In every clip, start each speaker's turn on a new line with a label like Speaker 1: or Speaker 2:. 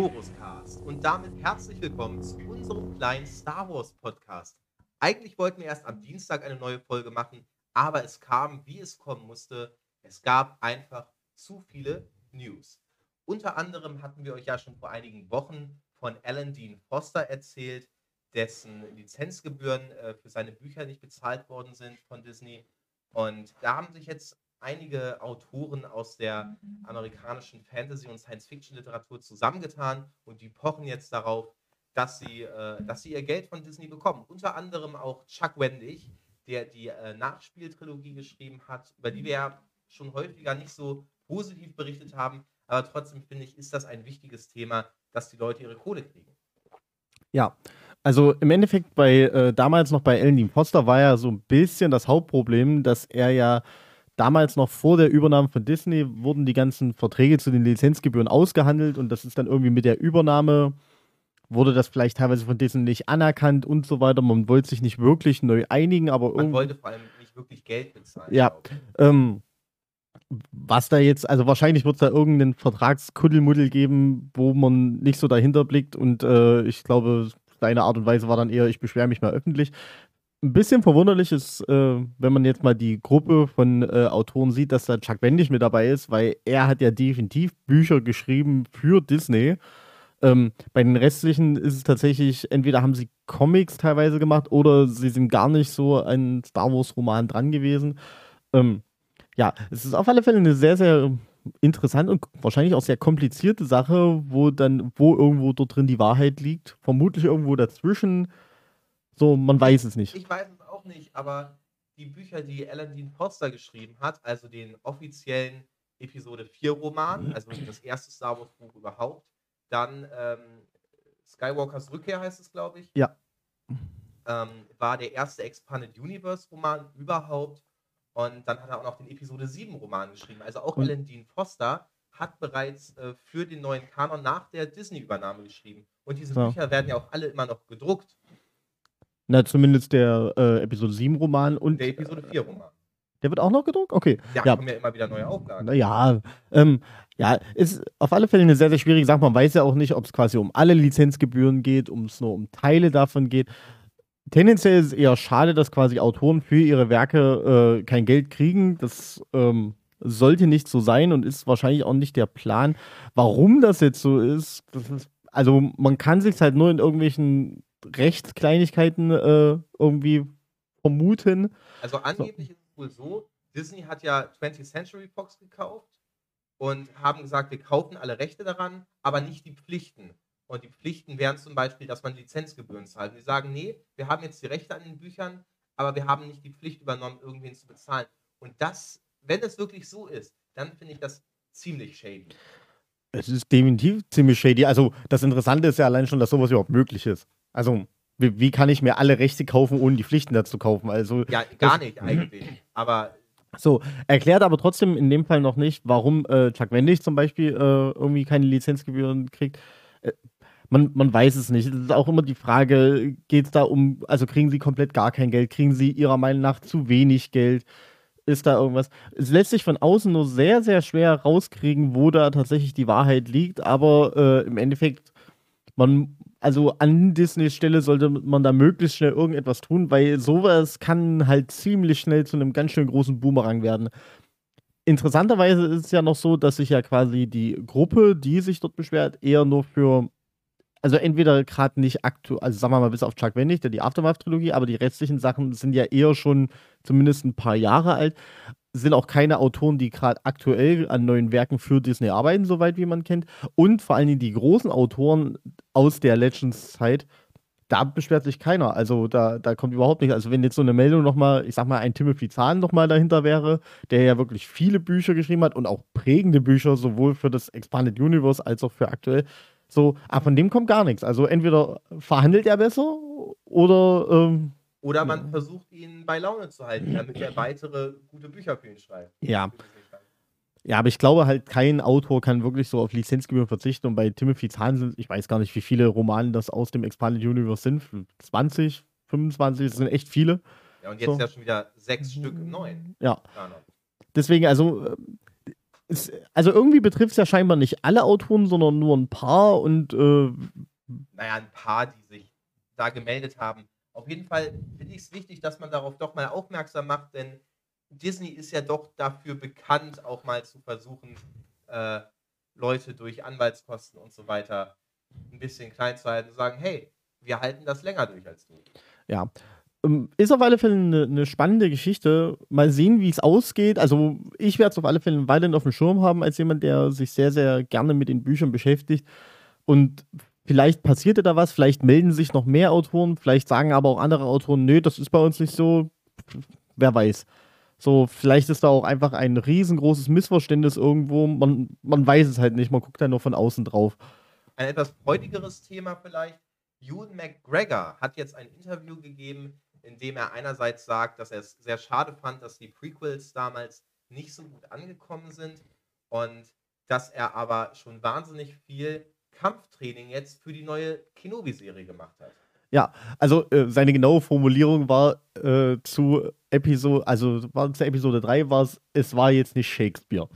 Speaker 1: Choruscast und damit herzlich willkommen zu unserem kleinen Star Wars Podcast. Eigentlich wollten wir erst am Dienstag eine neue Folge machen, aber es kam, wie es kommen musste. Es gab einfach zu viele News. Unter anderem hatten wir euch ja schon vor einigen Wochen von Alan Dean Foster erzählt, dessen Lizenzgebühren äh, für seine Bücher nicht bezahlt worden sind von Disney. Und da haben sich jetzt einige Autoren aus der amerikanischen Fantasy- und Science-Fiction-Literatur zusammengetan und die pochen jetzt darauf, dass sie, äh, dass sie ihr Geld von Disney bekommen. Unter anderem auch Chuck Wendig, der die äh, Nachspieltrilogie geschrieben hat, über die wir ja schon häufiger nicht so positiv berichtet haben. Aber trotzdem finde ich, ist das ein wichtiges Thema, dass die Leute ihre Kohle kriegen.
Speaker 2: Ja, also im Endeffekt bei äh, damals noch bei Alan Dean Foster war ja so ein bisschen das Hauptproblem, dass er ja damals noch vor der Übernahme von Disney wurden die ganzen Verträge zu den Lizenzgebühren ausgehandelt und das ist dann irgendwie mit der Übernahme wurde das vielleicht teilweise von Disney nicht anerkannt und so weiter. Man wollte sich nicht wirklich neu einigen, aber
Speaker 1: Man wollte vor allem nicht wirklich Geld bezahlen.
Speaker 2: Ja, ähm, was da jetzt, also wahrscheinlich wird es da irgendeinen Vertragskuddelmuddel geben, wo man nicht so dahinter blickt und äh, ich glaube, seine Art und Weise war dann eher, ich beschwere mich mal öffentlich. Ein bisschen verwunderlich ist, äh, wenn man jetzt mal die Gruppe von äh, Autoren sieht, dass da Chuck Wendig mit dabei ist, weil er hat ja definitiv Bücher geschrieben für Disney. Ähm, bei den restlichen ist es tatsächlich, entweder haben sie Comics teilweise gemacht oder sie sind gar nicht so an Star Wars-Roman dran gewesen. Ähm, ja, es ist auf alle Fälle eine sehr, sehr interessante und wahrscheinlich auch sehr komplizierte Sache, wo dann, wo irgendwo dort drin die Wahrheit liegt. Vermutlich irgendwo dazwischen. So, man weiß es nicht.
Speaker 1: Ich weiß es auch nicht, aber die Bücher, die Alan Dean Foster geschrieben hat, also den offiziellen Episode 4 Roman, also das erste Star Wars Buch überhaupt, dann ähm, Skywalkers Rückkehr heißt es, glaube ich.
Speaker 2: Ja.
Speaker 1: Ähm, war der erste Expanded Universe Roman überhaupt. Und dann hat er auch noch den Episode 7 Roman geschrieben. Also auch Alan Dean Foster hat bereits äh, für den neuen Kanon nach der Disney-Übernahme geschrieben. Und diese
Speaker 2: Ja.
Speaker 1: Bücher werden ja auch alle immer noch gedruckt.
Speaker 2: Na, zumindest der äh, Episode 7 Roman und
Speaker 1: Der Episode 4 Roman.
Speaker 2: der wird auch noch gedruckt? Okay.
Speaker 1: Ja,
Speaker 2: Ja.
Speaker 1: kommen ja immer wieder neue Auflagen.
Speaker 2: Naja, ähm, ja, ist auf alle Fälle eine sehr, sehr schwierige Sache. Man weiß ja auch nicht, ob es quasi um alle Lizenzgebühren geht, um es nur um Teile davon geht. Tendenziell ist es eher schade, dass quasi Autoren für ihre Werke äh, kein Geld kriegen. Das ähm, sollte nicht so sein und ist wahrscheinlich auch nicht der Plan. Warum das jetzt so ist, das ist also man kann sich halt nur in irgendwelchen Rechtskleinigkeiten äh, irgendwie vermuten.
Speaker 1: Also angeblich ist es wohl so, Disney hat ja 20th Century Fox gekauft und haben gesagt, wir kaufen alle Rechte daran, aber nicht die Pflichten. Und die Pflichten wären zum Beispiel, dass man Lizenzgebühren zahlt. Und die sagen, nee, wir haben jetzt die Rechte an den Büchern, aber wir haben nicht die Pflicht übernommen, irgendwen zu bezahlen. Und das, wenn es wirklich so ist, dann finde ich das ziemlich shady.
Speaker 2: Es ist definitiv ziemlich shady. Also, das Interessante ist ja allein schon, dass sowas überhaupt möglich ist. Also, wie, wie kann ich mir alle Rechte kaufen, ohne die Pflichten dazu kaufen? Also,
Speaker 1: Ja, gar
Speaker 2: Das-
Speaker 1: nicht eigentlich. Aber
Speaker 2: so, erklärt aber trotzdem in dem Fall noch nicht, warum äh, Chuck Wendig zum Beispiel äh, irgendwie keine Lizenzgebühren kriegt. Äh, man, man weiß es nicht. Es ist auch immer die Frage, geht es da um, also kriegen sie komplett gar kein Geld? Kriegen sie ihrer Meinung nach zu wenig Geld? Ist da irgendwas? Es lässt sich von außen nur sehr, sehr schwer rauskriegen, wo da tatsächlich die Wahrheit liegt, aber äh, im Endeffekt, man, also an Disneys Stelle sollte man da möglichst schnell irgendetwas tun, weil sowas kann halt ziemlich schnell zu einem ganz schön großen Boomerang werden. Interessanterweise ist es ja noch so, dass sich ja quasi die Gruppe, die sich dort beschwert, eher nur für, also entweder gerade nicht aktuell, also sagen wir mal bis auf Chuck Wendig, der die Aftermath-Trilogie, aber die restlichen Sachen sind ja eher schon zumindest ein paar Jahre alt, sind auch keine Autoren, die gerade aktuell an neuen Werken für Disney arbeiten, soweit wie man kennt. Und vor allen Dingen die großen Autoren aus der Legends-Zeit, da beschwert sich keiner. Also da, da kommt überhaupt nicht. Also wenn jetzt so eine Meldung nochmal, ich sag mal, ein Timothy Zahn nochmal dahinter wäre, der ja wirklich viele Bücher geschrieben hat und auch prägende Bücher, sowohl für das Expanded Universe als auch für aktuell. So, aber von dem kommt gar nichts. Also entweder verhandelt er besser oder ähm,
Speaker 1: Oder man
Speaker 2: Ja.
Speaker 1: versucht, ihn bei Laune zu halten, damit er weitere gute Bücher für ihn schreibt.
Speaker 2: ja. Ja, aber ich glaube halt, kein Autor kann wirklich so auf Lizenzgebühren verzichten. Und bei Timothy Zahn sind, ich weiß gar nicht, wie viele Romane das aus dem Expanded Universe sind. 20, 25, das sind echt viele.
Speaker 1: Ja, und jetzt
Speaker 2: So.
Speaker 1: ja schon wieder sechs Stück im neuen
Speaker 2: Ja, deswegen, also, äh, es, also irgendwie betrifft es ja scheinbar nicht alle Autoren, sondern nur ein paar und äh,
Speaker 1: naja, ein paar, die sich da gemeldet haben. Auf jeden Fall finde ich es wichtig, dass man darauf doch mal aufmerksam macht, denn Disney ist ja doch dafür bekannt, auch mal zu versuchen, äh, Leute durch Anwaltskosten und so weiter ein bisschen klein zu halten und sagen, hey, wir halten das länger durch als du.
Speaker 2: Ja. Ähm, ist auf alle Fälle eine, eine spannende Geschichte. Mal sehen, wie es ausgeht. Also, ich werde es auf alle Fälle weiterhin auf dem Schirm haben, als jemand, der sich sehr, sehr gerne mit den Büchern beschäftigt. Und vielleicht passierte da was, vielleicht melden sich noch mehr Autoren, vielleicht sagen aber auch andere Autoren, nö, das ist bei uns nicht so. Wer weiß. So, vielleicht ist da auch einfach ein riesengroßes Missverständnis irgendwo. Man, man weiß es halt nicht, man guckt da nur von außen drauf.
Speaker 1: Ein etwas freudigeres Thema vielleicht. Ewan McGregor hat jetzt ein Interview gegeben, in dem er einerseits sagt, dass er es sehr schade fand, dass die Prequels damals nicht so gut angekommen sind und dass er aber schon wahnsinnig viel Kampftraining jetzt für die neue Kenobi-Serie gemacht hat.
Speaker 2: Ja, also äh, seine genaue Formulierung war äh, zu Episode, also war zu Episode 3 war es, es war jetzt nicht Shakespeare.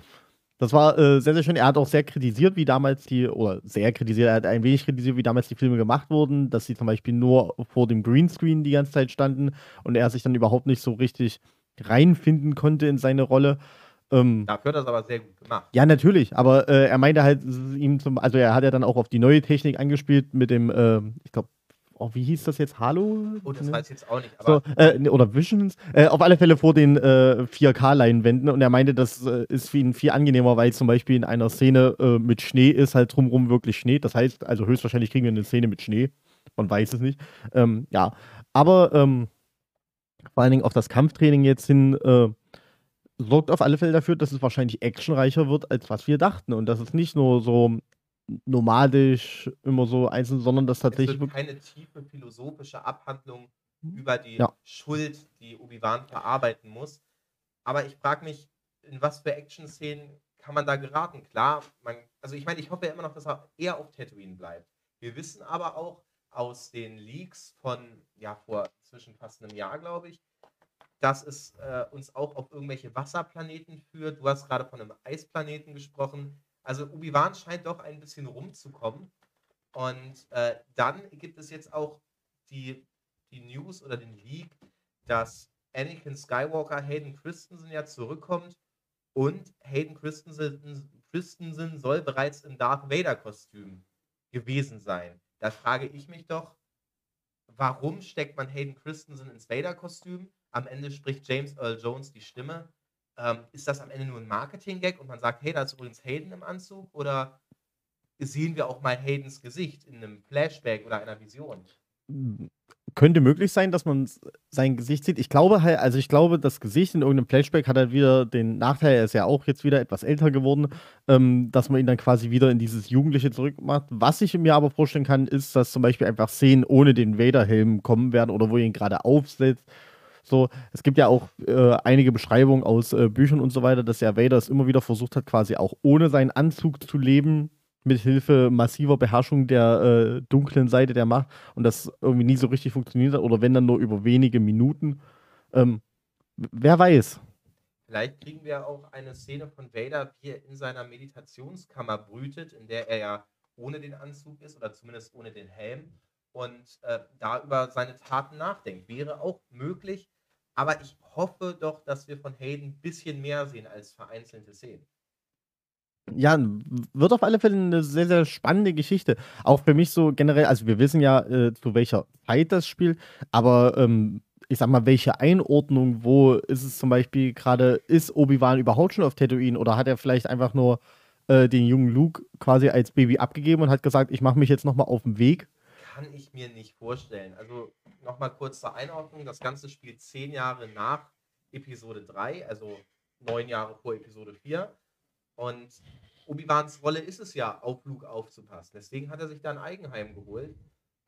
Speaker 2: Das war äh, sehr, sehr schön. Er hat auch sehr kritisiert, wie damals die, oder sehr kritisiert, er hat ein wenig kritisiert, wie damals die Filme gemacht wurden, dass sie zum Beispiel nur vor dem Greenscreen die ganze Zeit standen und er sich dann überhaupt nicht so richtig reinfinden konnte in seine Rolle.
Speaker 1: Ähm, Dafür hat er es aber sehr gut gemacht.
Speaker 2: Ja, natürlich, aber äh, er meinte halt ihm zum, also er hat ja dann auch auf die neue Technik angespielt mit dem, äh, ich glaube, oh, wie hieß das jetzt? Halo?
Speaker 1: Oh, das weiß ich jetzt auch nicht.
Speaker 2: so, äh, oder Visions. Äh, auf alle Fälle vor den äh, 4K-Leinwänden und er meinte, das äh, ist für ihn viel angenehmer, weil zum Beispiel in einer Szene äh, mit Schnee ist halt drumherum wirklich Schnee. Das heißt, also höchstwahrscheinlich kriegen wir eine Szene mit Schnee. Man weiß es nicht. Ähm, ja, aber ähm, vor allen Dingen auf das Kampftraining jetzt hin äh, sorgt auf alle Fälle dafür, dass es wahrscheinlich actionreicher wird, als was wir dachten. Und dass es nicht nur so nomadisch immer so einzeln, sondern das tatsächlich. Es
Speaker 1: wird keine tiefe philosophische Abhandlung mhm. über die ja. Schuld, die Obi-Wan verarbeiten muss. Aber ich frage mich, in was für Action-Szenen kann man da geraten? Klar, man, also ich meine, ich hoffe ja immer noch, dass er eher auf Tatooine bleibt. Wir wissen aber auch aus den Leaks von, ja, vor zwischen fast einem Jahr, glaube ich, dass es äh, uns auch auf irgendwelche Wasserplaneten führt. Du hast gerade von einem Eisplaneten gesprochen. Also Obi-Wan scheint doch ein bisschen rumzukommen. Und äh, dann gibt es jetzt auch die, die News oder den Leak, dass Anakin Skywalker Hayden Christensen ja zurückkommt und Hayden Christensen, Christensen soll bereits im Darth Vader-Kostüm gewesen sein. Da frage ich mich doch, warum steckt man Hayden Christensen ins Vader-Kostüm? Am Ende spricht James Earl Jones die Stimme. Ähm, ist das am Ende nur ein Marketing-Gag und man sagt, hey, da ist übrigens Hayden im Anzug? Oder sehen wir auch mal Haydens Gesicht in einem Flashback oder einer Vision?
Speaker 2: Könnte möglich sein, dass man sein Gesicht sieht. Ich glaube halt, also ich glaube, das Gesicht in irgendeinem Flashback hat halt wieder den Nachteil, er ist ja auch jetzt wieder etwas älter geworden, ähm, dass man ihn dann quasi wieder in dieses Jugendliche zurückmacht. Was ich mir aber vorstellen kann, ist, dass zum Beispiel einfach Szenen ohne den Vader-Helm kommen werden oder wo er ihn gerade aufsetzt so, es gibt ja auch äh, einige Beschreibungen aus äh, Büchern und so weiter, dass ja Vader es immer wieder versucht hat, quasi auch ohne seinen Anzug zu leben, mit Hilfe massiver Beherrschung der äh, dunklen Seite der Macht und das irgendwie nie so richtig funktioniert hat oder wenn dann nur über wenige Minuten. Ähm, wer weiß.
Speaker 1: Vielleicht kriegen wir auch eine Szene von Vader, wie er in seiner Meditationskammer brütet, in der er ja ohne den Anzug ist oder zumindest ohne den Helm und äh, da über seine Taten nachdenkt. Wäre auch möglich, aber ich hoffe doch, dass wir von Hayden ein bisschen mehr sehen als vereinzelte Szenen.
Speaker 2: Ja, wird auf alle Fälle eine sehr, sehr spannende Geschichte. Auch für mich so generell, also wir wissen ja, äh, zu welcher Zeit das spielt, aber ähm, ich sag mal, welche Einordnung, wo ist es zum Beispiel gerade, ist Obi-Wan überhaupt schon auf Tatooine oder hat er vielleicht einfach nur äh, den jungen Luke quasi als Baby abgegeben und hat gesagt, ich mache mich jetzt nochmal auf den Weg?
Speaker 1: Kann ich mir nicht vorstellen. Also nochmal kurz zur Einordnung. Das Ganze spielt zehn Jahre nach Episode 3, also neun Jahre vor Episode 4. Und Obi-Wans Rolle ist es ja, auf Luke aufzupassen. Deswegen hat er sich da ein Eigenheim geholt.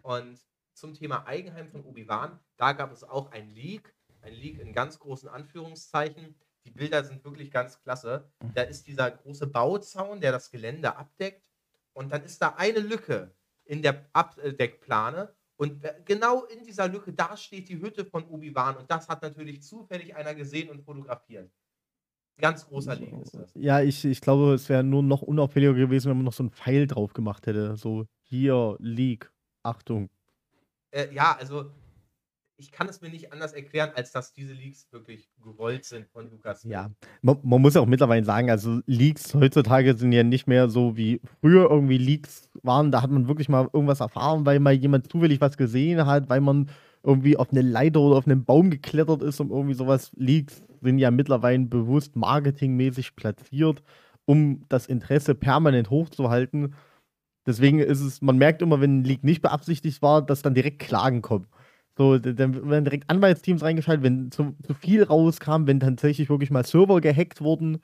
Speaker 1: Und zum Thema Eigenheim von Obi-Wan, da gab es auch ein Leak, ein Leak in ganz großen Anführungszeichen. Die Bilder sind wirklich ganz klasse. Da ist dieser große Bauzaun, der das Gelände abdeckt. Und dann ist da eine Lücke in der Abdeckplane und genau in dieser Lücke, da steht die Hütte von Obi-Wan. Und das hat natürlich zufällig einer gesehen und fotografiert. Ganz großer Leak ist das.
Speaker 2: Ja, ich, ich glaube, es wäre nur noch unauffälliger gewesen, wenn man noch so einen Pfeil drauf gemacht hätte. So, hier, Leak, Achtung.
Speaker 1: Äh, ja, also ich kann es mir nicht anders erklären, als dass diese Leaks wirklich gewollt sind von Lukas.
Speaker 2: Ja, man, man muss ja auch mittlerweile sagen, also Leaks heutzutage sind ja nicht mehr so wie früher irgendwie Leaks waren. Da hat man wirklich mal irgendwas erfahren, weil mal jemand zufällig was gesehen hat, weil man irgendwie auf eine Leiter oder auf einen Baum geklettert ist und irgendwie sowas. Leaks sind ja mittlerweile bewusst marketingmäßig platziert, um das Interesse permanent hochzuhalten. Deswegen ist es, man merkt immer, wenn ein Leak nicht beabsichtigt war, dass dann direkt Klagen kommen. So, dann werden direkt Anwaltsteams reingeschaltet, wenn zu, zu, viel rauskam, wenn tatsächlich wirklich mal Server gehackt wurden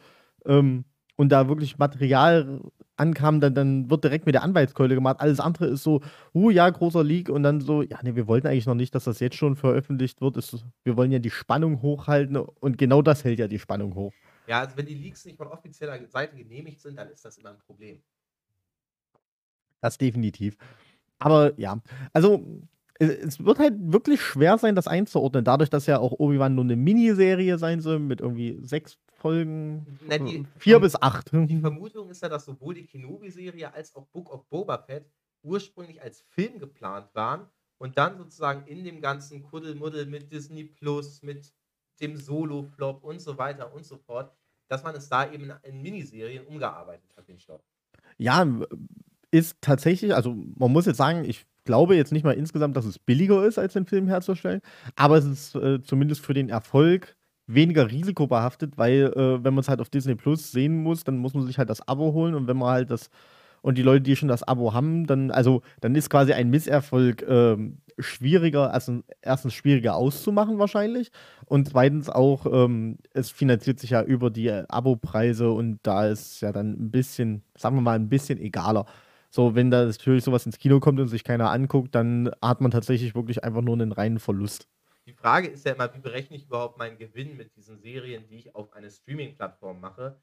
Speaker 2: ähm, und da wirklich Material ankam, dann, dann wird direkt mit der Anwaltskeule gemacht. Alles andere ist so, uh ja, großer Leak und dann so, ja, nee, wir wollten eigentlich noch nicht, dass das jetzt schon veröffentlicht wird. Ist, wir wollen ja die Spannung hochhalten und genau das hält ja die Spannung hoch.
Speaker 1: Ja, also wenn die Leaks nicht von offizieller Seite genehmigt sind, dann ist das immer ein Problem.
Speaker 2: Das definitiv. Aber ja, also es wird halt wirklich schwer sein, das einzuordnen, dadurch, dass ja auch Obi-Wan nur eine Miniserie sein soll mit irgendwie sechs Folgen, Na, die, vier bis acht.
Speaker 1: Die Vermutung ist ja, dass sowohl die Kenobi-Serie als auch Book of Boba Fett ursprünglich als Film geplant waren und dann sozusagen in dem ganzen Kuddelmuddel mit Disney Plus, mit dem Solo-Flop und so weiter und so fort, dass man es da eben in Miniserien umgearbeitet hat, den Stoff.
Speaker 2: Ja, ist tatsächlich, also man muss jetzt sagen, ich glaube jetzt nicht mal insgesamt, dass es billiger ist, als den Film herzustellen, aber es ist äh, zumindest für den Erfolg weniger risikobehaftet, weil äh, wenn man es halt auf Disney Plus sehen muss, dann muss man sich halt das Abo holen und wenn man halt das und die Leute, die schon das Abo haben, dann also dann ist quasi ein Misserfolg äh, schwieriger, also erstens schwieriger auszumachen wahrscheinlich und zweitens auch ähm, es finanziert sich ja über die Abo-Preise und da ist ja dann ein bisschen, sagen wir mal, ein bisschen egaler. So, wenn da natürlich sowas ins Kino kommt und sich keiner anguckt, dann hat man tatsächlich wirklich einfach nur einen reinen Verlust.
Speaker 1: Die Frage ist ja immer, wie berechne ich überhaupt meinen Gewinn mit diesen Serien, die ich auf eine Streaming-Plattform mache?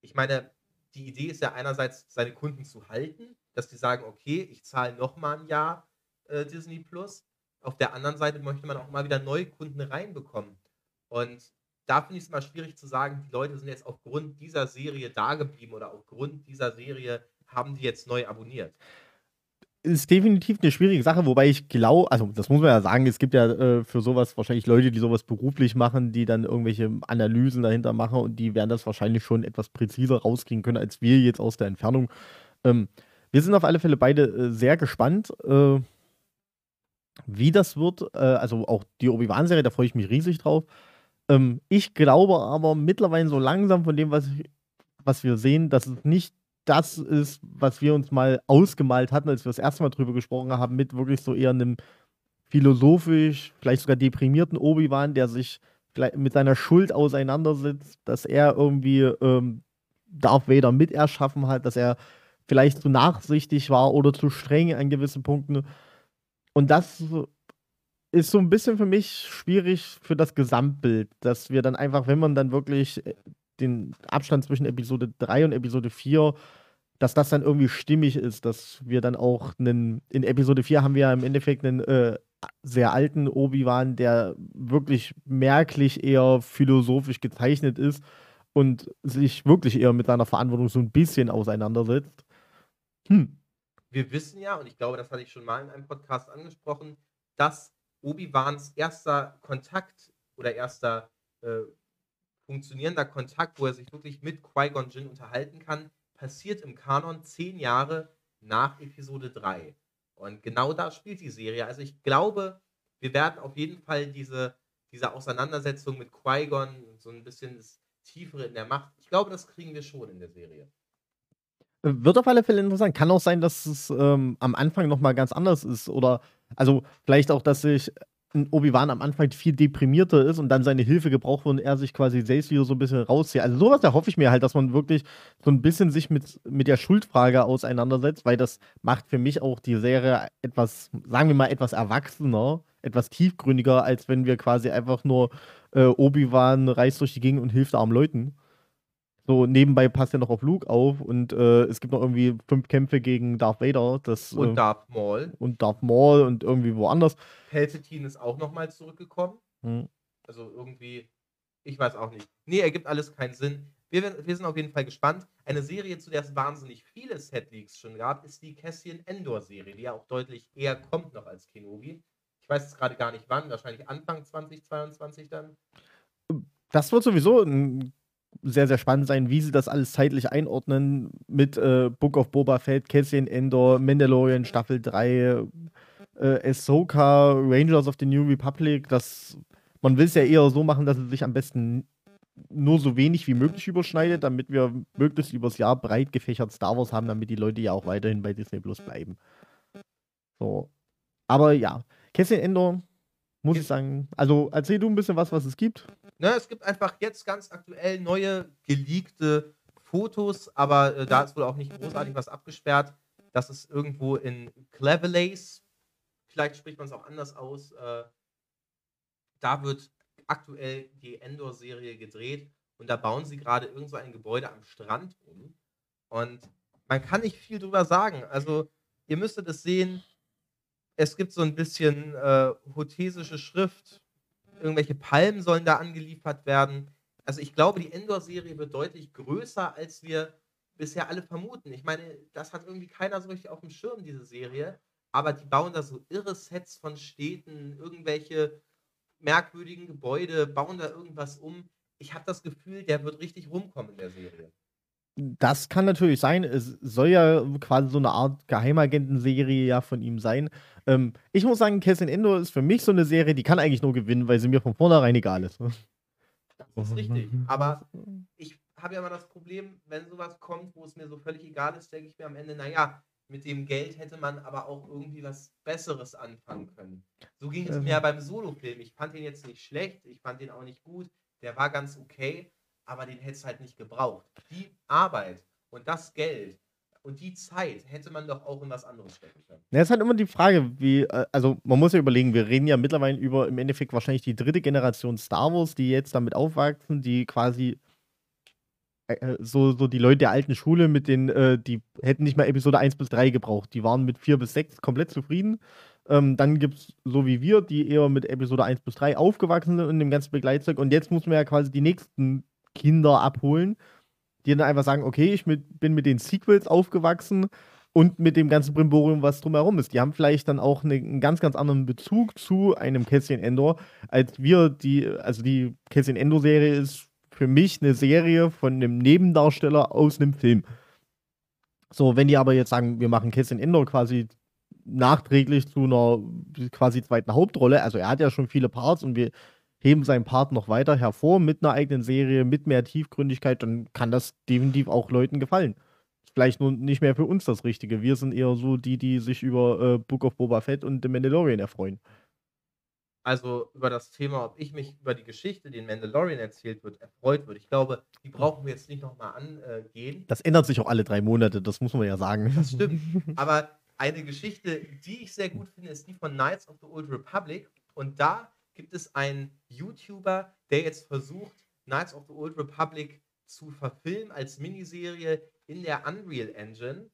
Speaker 1: Ich meine, die Idee ist ja einerseits, seine Kunden zu halten, dass die sagen, okay, ich zahle nochmal ein Jahr äh, Disney Plus. Auf der anderen Seite möchte man auch mal wieder neue Kunden reinbekommen. Und da finde ich es mal schwierig zu sagen, die Leute sind jetzt aufgrund dieser Serie da geblieben oder aufgrund dieser Serie haben die jetzt neu abonniert?
Speaker 2: Ist definitiv eine schwierige Sache, wobei ich glaube, also das muss man ja sagen, es gibt ja äh, für sowas wahrscheinlich Leute, die sowas beruflich machen, die dann irgendwelche Analysen dahinter machen und die werden das wahrscheinlich schon etwas präziser rauskriegen können, als wir jetzt aus der Entfernung. Ähm, wir sind auf alle Fälle beide äh, sehr gespannt, äh, wie das wird. Äh, also auch die Obi-Wan-Serie, da freue ich mich riesig drauf. Ähm, ich glaube aber mittlerweile so langsam von dem, was, was wir sehen, dass es nicht das ist, was wir uns mal ausgemalt hatten, als wir das erste Mal drüber gesprochen haben, mit wirklich so eher einem philosophisch, vielleicht sogar deprimierten Obi-Wan, der sich mit seiner Schuld auseinandersetzt, dass er irgendwie ähm, Darth Vader mit erschaffen hat, dass er vielleicht zu nachsichtig war oder zu streng an gewissen Punkten. Und das ist so ein bisschen für mich schwierig für das Gesamtbild, dass wir dann einfach, wenn man dann wirklich den Abstand zwischen Episode 3 und Episode 4, dass das dann irgendwie stimmig ist, dass wir dann auch einen, in Episode 4 haben wir ja im Endeffekt einen äh, sehr alten Obi-Wan, der wirklich merklich eher philosophisch gezeichnet ist und sich wirklich eher mit seiner Verantwortung so ein bisschen auseinandersetzt.
Speaker 1: Hm. Wir wissen ja, und ich glaube, das hatte ich schon mal in einem Podcast angesprochen, dass Obi-Wans erster Kontakt oder erster äh, funktionierender Kontakt, wo er sich wirklich mit Qui-Gon Jinn unterhalten kann, passiert im Kanon zehn Jahre nach Episode 3. Und genau da spielt die Serie. Also ich glaube, wir werden auf jeden Fall diese, diese Auseinandersetzung mit Qui-Gon, so ein bisschen das Tiefere in der Macht, ich glaube, das kriegen wir schon in der Serie.
Speaker 2: Wird auf alle Fälle interessant. Kann auch sein, dass es ähm, am Anfang nochmal ganz anders ist. Oder also vielleicht auch, dass sich Obi-Wan am Anfang viel deprimierter ist und dann seine Hilfe gebraucht wird und er sich quasi selbst wieder so ein bisschen rauszieht. Also sowas, da hoffe ich mir halt, dass man wirklich so ein bisschen sich mit, mit der Schuldfrage auseinandersetzt, weil das macht für mich auch die Serie etwas, sagen wir mal, etwas erwachsener, etwas tiefgründiger, als wenn wir quasi einfach nur äh, Obi-Wan reist durch die Gegend und hilft armen Leuten. So, nebenbei passt er noch auf Luke auf und äh, es gibt noch irgendwie fünf Kämpfe gegen Darth Vader. Das,
Speaker 1: und
Speaker 2: äh,
Speaker 1: Darth Maul.
Speaker 2: Und Darth Maul und irgendwie woanders.
Speaker 1: Palpatine ist auch nochmal zurückgekommen. Hm. Also irgendwie Ich weiß auch nicht. Nee, ergibt alles keinen Sinn. Wir, wir sind auf jeden Fall gespannt. Eine Serie, zu der es wahnsinnig viele Setleaks schon gab, ist die Cassian Endor-Serie, die ja auch deutlich eher kommt noch als Kenobi. Ich weiß jetzt gerade gar nicht wann, wahrscheinlich Anfang 2022 dann.
Speaker 2: Das wird sowieso ein sehr, sehr spannend sein, wie sie das alles zeitlich einordnen mit äh, Book of Boba Fett, Cassian Endor, Mandalorian Staffel 3, äh, Ahsoka, Rangers of the New Republic. Das, man will es ja eher so machen, dass es sich am besten nur so wenig wie möglich überschneidet, damit wir möglichst übers Jahr breit gefächert Star Wars haben, damit die Leute ja auch weiterhin bei Disney Plus bleiben. So. Aber ja, Cassian Endor, muss ich sagen, also erzähl du ein bisschen was, was es gibt.
Speaker 1: Ne, es gibt einfach jetzt ganz aktuell neue geleakte Fotos, aber äh, da ist wohl auch nicht großartig was abgesperrt. Das ist irgendwo in Cleverlace. Vielleicht spricht man es auch anders aus. Äh, da wird aktuell die Endor-Serie gedreht und da bauen sie gerade irgend so ein Gebäude am Strand um. Und man kann nicht viel drüber sagen. Also, ihr müsstet es sehen, es gibt so ein bisschen äh, hothesische Schrift, irgendwelche Palmen sollen da angeliefert werden. Also ich glaube, die Endor-Serie wird deutlich größer, als wir bisher alle vermuten. Ich meine, das hat irgendwie keiner so richtig auf dem Schirm, diese Serie. Aber die bauen da so irre Sets von Städten, irgendwelche merkwürdigen Gebäude, bauen da irgendwas um. Ich habe das Gefühl, der wird richtig rumkommen in der Serie.
Speaker 2: Das kann natürlich sein. Es soll ja quasi so eine Art Geheimagentenserie ja von ihm sein. Ähm, ich muss sagen, Cassian Endor ist für mich so eine Serie, die kann eigentlich nur gewinnen, weil sie mir von vornherein egal ist.
Speaker 1: Das ist richtig. Aber ich habe ja immer das Problem, wenn sowas kommt, wo es mir so völlig egal ist, denke ich mir am Ende, naja, mit dem Geld hätte man aber auch irgendwie was Besseres anfangen können. So ging es mir ja beim Solo-Film. Ich fand den jetzt nicht schlecht, ich fand den auch nicht gut, der war ganz okay, aber den hätte es halt nicht gebraucht. Die Arbeit und das Geld und die Zeit hätte man doch auch in was anderes stecken können.
Speaker 2: Ja, ist halt immer die Frage, wie, äh, also man muss ja überlegen, wir reden ja mittlerweile über im Endeffekt wahrscheinlich die dritte Generation Star Wars, die jetzt damit aufwachsen, die quasi äh, so, so die Leute der alten Schule mit den, äh, die hätten nicht mal Episode 1 bis 3 gebraucht. Die waren mit 4 bis 6 komplett zufrieden. Ähm, dann gibt es so wie wir, die eher mit Episode 1 bis 3 aufgewachsen sind und dem ganzen Begleitzeug. Und jetzt muss man ja quasi die nächsten Kinder abholen, die dann einfach sagen, okay, ich mit, bin mit den Sequels aufgewachsen und mit dem ganzen Brimborium, was drumherum ist. Die haben vielleicht dann auch eine, einen ganz, ganz anderen Bezug zu einem Cassian Endor, als wir die, also die Cassian Endor-Serie ist für mich eine Serie von einem Nebendarsteller aus einem Film. So, wenn die aber jetzt sagen, wir machen Cassian Endor quasi nachträglich zu einer quasi zweiten Hauptrolle, also er hat ja schon viele Parts und wir heben seinen Part noch weiter hervor mit einer eigenen Serie, mit mehr Tiefgründigkeit, dann kann das definitiv auch Leuten gefallen. Vielleicht nur nicht mehr für uns das Richtige. Wir sind eher so die, die sich über äh, Book of Boba Fett und The Mandalorian erfreuen
Speaker 1: also über das Thema, ob ich mich über die Geschichte, die in Mandalorian erzählt wird, erfreut würde. Ich glaube, die brauchen wir jetzt nicht nochmal angehen.
Speaker 2: Das ändert sich auch alle drei Monate, das muss man ja sagen.
Speaker 1: Das stimmt. Aber eine Geschichte, die ich sehr gut finde, ist die von Knights of the Old Republic. Und da gibt es einen YouTuber, der jetzt versucht, Knights of the Old Republic zu verfilmen als Miniserie in der Unreal Engine.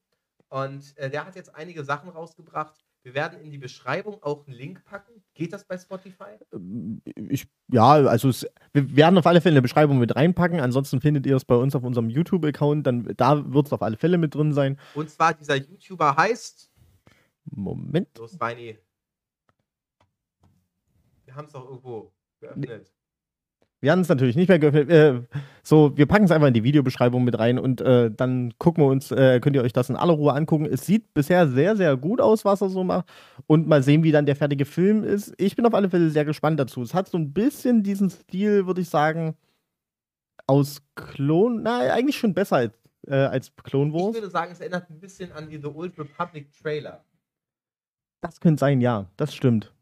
Speaker 1: Und äh, der hat jetzt einige Sachen rausgebracht. Wir werden in die Beschreibung auch einen Link packen. Geht das bei Spotify?
Speaker 2: Ähm, ich, ja, also es, wir werden auf alle Fälle eine Beschreibung mit reinpacken. Ansonsten findet ihr es bei uns auf unserem YouTube-Account. Dann da wird es auf alle Fälle mit drin sein.
Speaker 1: Und zwar dieser YouTuber heißt.
Speaker 2: Moment.
Speaker 1: Los, Weini. Haben es doch irgendwo geöffnet.
Speaker 2: Wir haben es natürlich nicht mehr geöffnet. Äh, so, wir packen es einfach in die Videobeschreibung mit rein und äh, dann gucken wir uns, äh, könnt ihr euch das in aller Ruhe angucken. Es sieht bisher sehr, sehr gut aus, was er so macht. Und mal sehen, wie dann der fertige Film ist. Ich bin auf alle Fälle sehr gespannt dazu. Es hat so ein bisschen diesen Stil, würde ich sagen, aus Clone. Na, eigentlich schon besser als, äh, als Clone Wars.
Speaker 1: Ich würde sagen, es erinnert ein bisschen an die The Old Republic Trailer.
Speaker 2: Das könnte sein, ja. Das stimmt.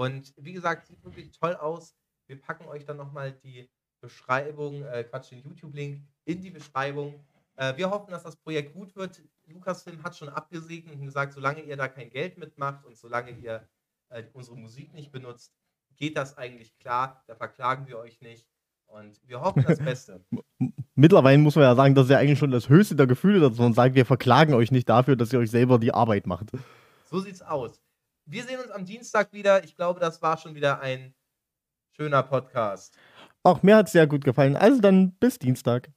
Speaker 1: Und wie gesagt, sieht wirklich toll aus wir packen euch dann nochmal die Beschreibung, äh, Quatsch, den YouTube-Link in die Beschreibung. Äh, wir hoffen, dass das Projekt gut wird. Lucasfilm hat schon abgesegnet und gesagt, solange ihr da kein Geld mitmacht und solange ihr äh, unsere Musik nicht benutzt, geht das eigentlich klar. Da verklagen wir euch nicht. Und wir hoffen das Beste.
Speaker 2: Mittlerweile muss man ja sagen, das ist ja eigentlich schon das höchste der Gefühle, dass man sagt, wir verklagen euch nicht dafür, dass ihr euch selber die Arbeit macht.
Speaker 1: So sieht's aus. Wir sehen uns am Dienstag wieder. Ich glaube, das war schon wieder ein Schöner Podcast.
Speaker 2: Auch mir hat es sehr gut gefallen. Also dann bis Dienstag.